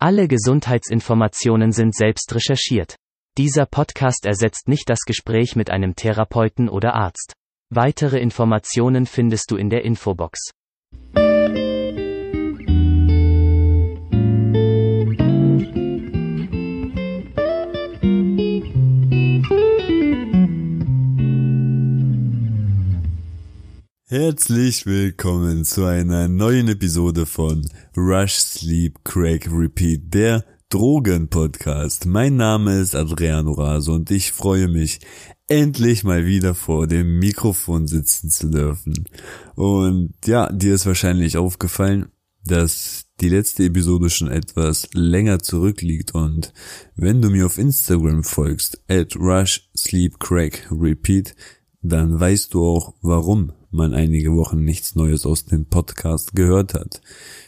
Alle Gesundheitsinformationen sind selbst recherchiert. Dieser Podcast ersetzt nicht das Gespräch mit einem Therapeuten oder Arzt. Weitere Informationen findest du in der Infobox. Herzlich willkommen zu einer neuen Episode von Rush Sleep Crack Repeat, der Drogen-Podcast. Mein Name ist Adriano Raso und ich freue mich, endlich mal wieder vor dem Mikrofon sitzen zu dürfen. Und ja, dir ist wahrscheinlich aufgefallen, dass die letzte Episode schon etwas länger zurückliegt und wenn du mir auf Instagram folgst, at Rush Sleep Crack Repeat, dann weißt du auch, warum man einige Wochen nichts Neues aus dem Podcast gehört hat.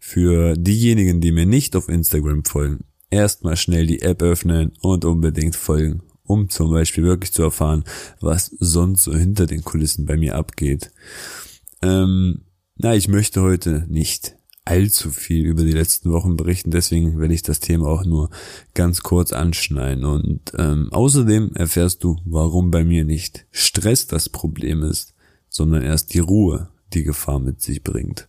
Für diejenigen, die mir nicht auf Instagram folgen, erstmal schnell die App öffnen und unbedingt folgen, um zum Beispiel wirklich zu erfahren, was sonst so hinter den Kulissen bei mir abgeht. Ähm, na, ich möchte heute nicht allzu viel über die letzten Wochen berichten, deswegen werde ich das Thema auch nur ganz kurz anschneiden. Und ähm, außerdem erfährst du, warum bei mir nicht Stress das Problem ist, sondern erst die Ruhe die Gefahr mit sich bringt.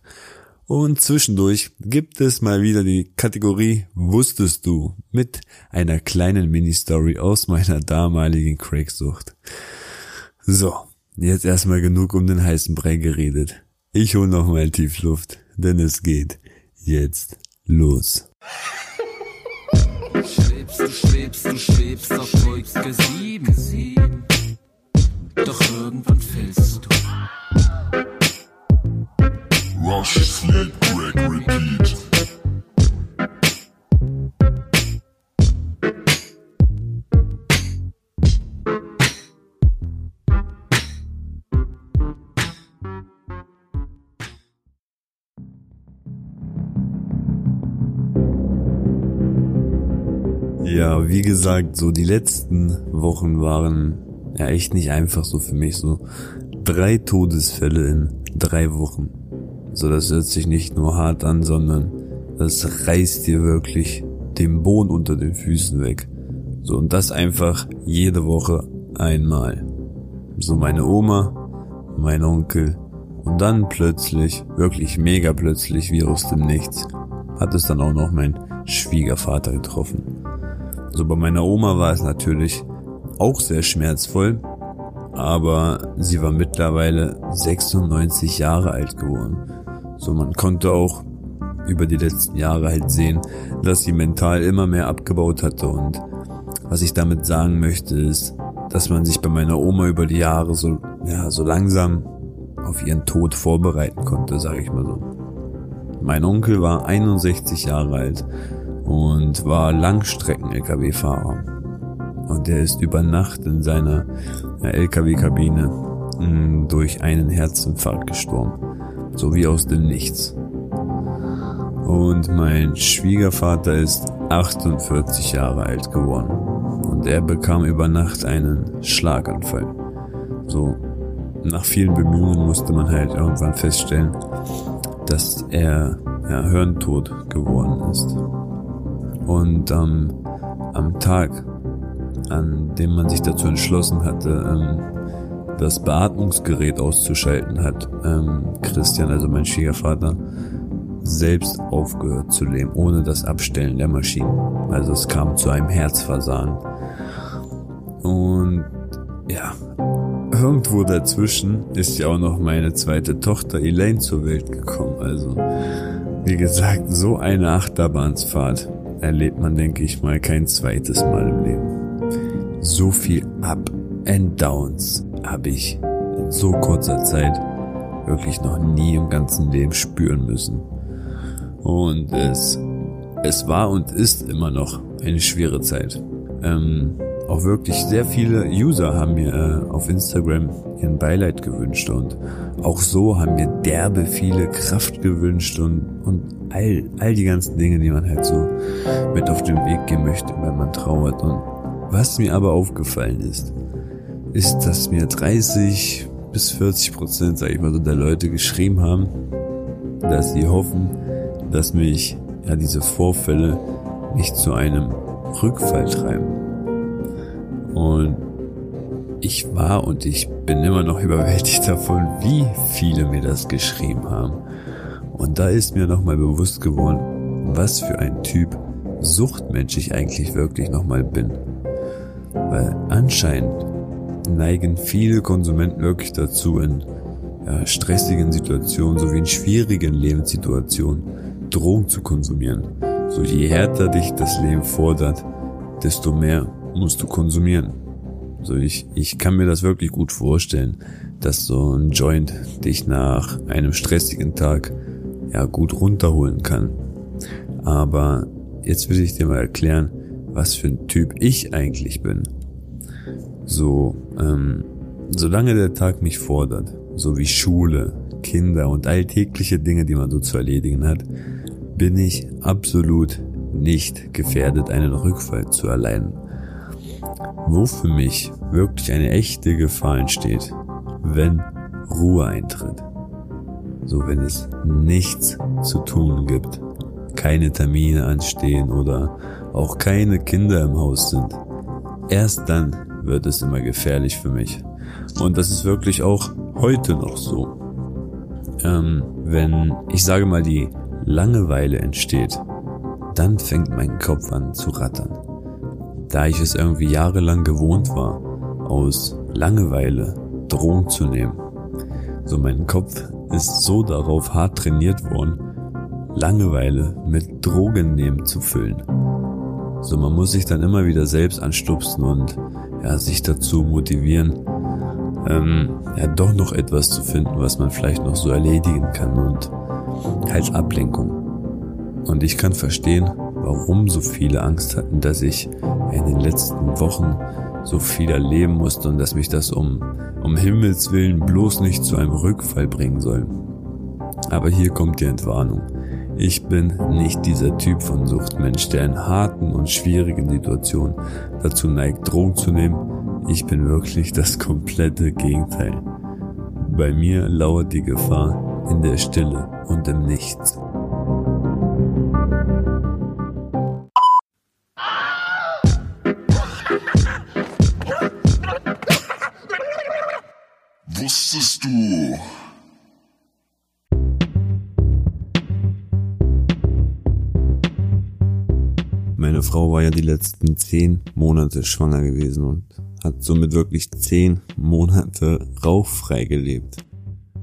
Und zwischendurch gibt es mal wieder die Kategorie Wusstest du mit einer kleinen Mini-Story aus meiner damaligen Craigsucht. So, jetzt erstmal genug um den heißen Brei geredet. Ich hol noch mal tief Luft, denn es geht jetzt los. Du schwebst, du schwebst, du schwebst auf Wolke 7. Doch irgendwann fällst du. Rush, sleep, crack, repeat. Ja, wie gesagt, so die letzten Wochen waren ja echt nicht einfach so für mich. So drei Todesfälle in drei Wochen. So, das hört sich nicht nur hart an, sondern das reißt dir wirklich den Boden unter den Füßen weg. So, und das einfach jede Woche einmal. So meine Oma, mein Onkel und dann plötzlich, wirklich mega plötzlich, wie aus dem Nichts, hat es dann auch noch mein Schwiegervater getroffen. So bei meiner Oma war es natürlich auch sehr schmerzvoll, aber sie war mittlerweile 96 Jahre alt geworden. So man konnte auch über die letzten Jahre halt sehen, dass sie mental immer mehr abgebaut hatte und was ich damit sagen möchte ist, dass man sich bei meiner Oma über die Jahre so, ja, so langsam auf ihren Tod vorbereiten konnte, sage ich mal so. Mein Onkel war 61 Jahre alt und war Langstrecken-LKW-Fahrer. Und er ist über Nacht in seiner LKW-Kabine mm, durch einen Herzinfarkt gestorben. So wie aus dem Nichts. Und mein Schwiegervater ist 48 Jahre alt geworden. Und er bekam über Nacht einen Schlaganfall. So, nach vielen Bemühungen musste man halt irgendwann feststellen, dass er ja, hirntot geworden ist. Und ähm, am Tag, an dem man sich dazu entschlossen hatte, ähm, das Beatmungsgerät auszuschalten, hat ähm, Christian, also mein Schwiegervater, selbst aufgehört zu leben, ohne das Abstellen der Maschinen. Also es kam zu einem Herzversagen. Und ja, irgendwo dazwischen ist ja auch noch meine zweite Tochter Elaine zur Welt gekommen. Also, wie gesagt, so eine Achterbahnsfahrt erlebt man, denke ich mal, kein zweites Mal im Leben. So viel Up and Downs habe ich in so kurzer Zeit wirklich noch nie im ganzen Leben spüren müssen. Und es, es war und ist immer noch eine schwere Zeit. Ähm, auch wirklich sehr viele User haben mir äh, auf Instagram ihren Beileid gewünscht und auch so haben mir derbe viele Kraft gewünscht und, und all, all die ganzen Dinge, die man halt so mit auf den Weg gehen möchte, wenn man trauert. Und was mir aber aufgefallen ist, ist, dass mir 30 bis 40 Prozent, sag ich mal so, der Leute geschrieben haben, dass sie hoffen, dass mich ja diese Vorfälle mich zu einem Rückfall treiben. Und ich war und ich bin immer noch überwältigt davon, wie viele mir das geschrieben haben. Und da ist mir nochmal bewusst geworden, was für ein Typ Suchtmensch ich eigentlich wirklich nochmal bin. Weil anscheinend neigen viele Konsumenten wirklich dazu, in ja, stressigen Situationen sowie in schwierigen Lebenssituationen Drogen zu konsumieren. So je härter dich das Leben fordert, desto mehr musst du konsumieren. So ich, ich kann mir das wirklich gut vorstellen, dass so ein Joint dich nach einem stressigen Tag ja gut runterholen kann. Aber jetzt will ich dir mal erklären, was für ein Typ ich eigentlich bin. So, ähm, solange der Tag mich fordert, so wie Schule, Kinder und alltägliche Dinge, die man so zu erledigen hat, bin ich absolut nicht gefährdet, einen Rückfall zu erleiden. Wo für mich wirklich eine echte Gefahr entsteht, wenn Ruhe eintritt. So wenn es nichts zu tun gibt, keine Termine anstehen oder auch keine Kinder im Haus sind. Erst dann wird es immer gefährlich für mich. Und das ist wirklich auch heute noch so. Ähm, wenn, ich sage mal, die Langeweile entsteht, dann fängt mein Kopf an zu rattern. Da ich es irgendwie jahrelang gewohnt war, aus Langeweile Drohung zu nehmen. So mein Kopf ist so darauf hart trainiert worden, Langeweile mit Drogen nehmen zu füllen. So man muss sich dann immer wieder selbst anstupsen und ja, sich dazu motivieren, ähm, ja, doch noch etwas zu finden, was man vielleicht noch so erledigen kann und halt Ablenkung. Und ich kann verstehen, warum so viele Angst hatten, dass ich in den letzten Wochen so viel erleben musste und dass mich das um, um Himmels Willen bloß nicht zu einem Rückfall bringen soll. Aber hier kommt die Entwarnung. Ich bin nicht dieser Typ von Suchtmensch, der in harten und schwierigen Situationen dazu neigt, Drogen zu nehmen. Ich bin wirklich das komplette Gegenteil. Bei mir lauert die Gefahr in der Stille und im Nichts. Wusstest du? Meine Frau war ja die letzten zehn Monate schwanger gewesen und hat somit wirklich zehn Monate rauchfrei gelebt.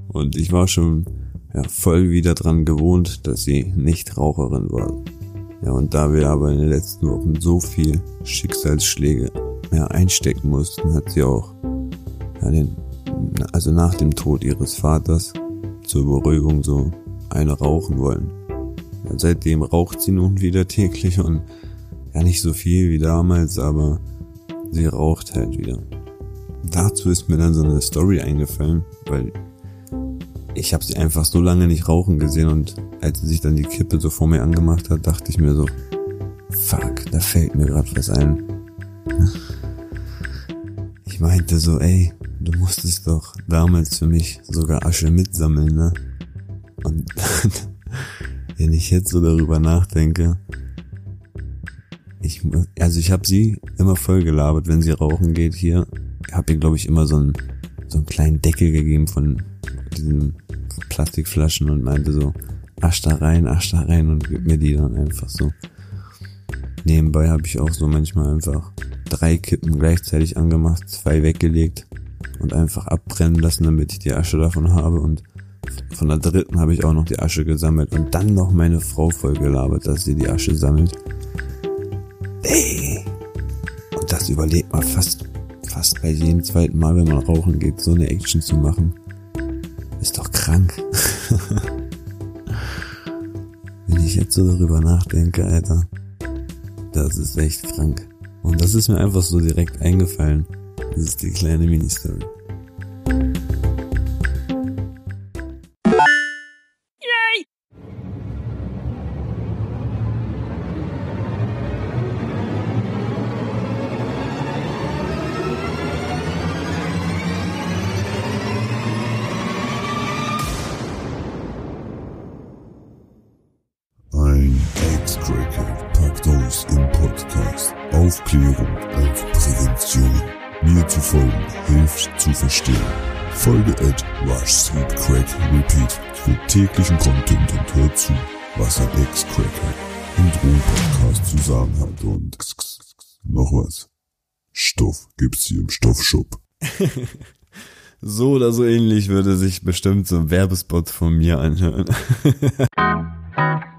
Und ich war schon ja, voll wieder dran gewohnt, dass sie nicht Raucherin war. Ja, und da wir aber in den letzten Wochen so viel Schicksalsschläge ja, einstecken mussten, hat sie auch ja, den, also nach dem Tod ihres Vaters zur Beruhigung so eine rauchen wollen. Ja, seitdem raucht sie nun wieder täglich und ja nicht so viel wie damals, aber sie raucht halt wieder. Dazu ist mir dann so eine Story eingefallen, weil ich habe sie einfach so lange nicht rauchen gesehen und als sie sich dann die Kippe so vor mir angemacht hat, dachte ich mir so, fuck, da fällt mir gerade was ein. Ich meinte so, ey, du musstest doch damals für mich sogar Asche mitsammeln, ne? Und wenn ich jetzt so darüber nachdenke, ich, also ich habe sie immer voll gelabert, wenn sie rauchen geht hier. Habe ihr, glaube ich, immer so einen, so einen kleinen Deckel gegeben von diesen Plastikflaschen und meinte so, asch da rein, asch da rein und gib mir die dann einfach so. Nebenbei habe ich auch so manchmal einfach drei Kippen gleichzeitig angemacht, zwei weggelegt und einfach abbrennen lassen, damit ich die Asche davon habe und von der dritten habe ich auch noch die Asche gesammelt und dann noch meine Frau voll gelabert, dass sie die Asche sammelt. Ey! Und das überlebt man fast, fast bei jedem zweiten Mal, wenn man rauchen geht, so eine Action zu machen. Ist doch krank. wenn ich jetzt so darüber nachdenke, Alter. Das ist echt krank. Und das ist mir einfach so direkt eingefallen. Das ist die kleine Mini-Story. Aufklärung, also Prävention. Mir zu folgen hilft zu verstehen. Folge at Rush Sleep Crack Repeat für täglichen Content und hör zu, was ein Ex-Cracker im Drohnen-Podcast zu sagen hat und noch was. Stoff gibt's hier im Stoffshop. So oder so ähnlich würde sich bestimmt so ein Werbespot von mir anhören.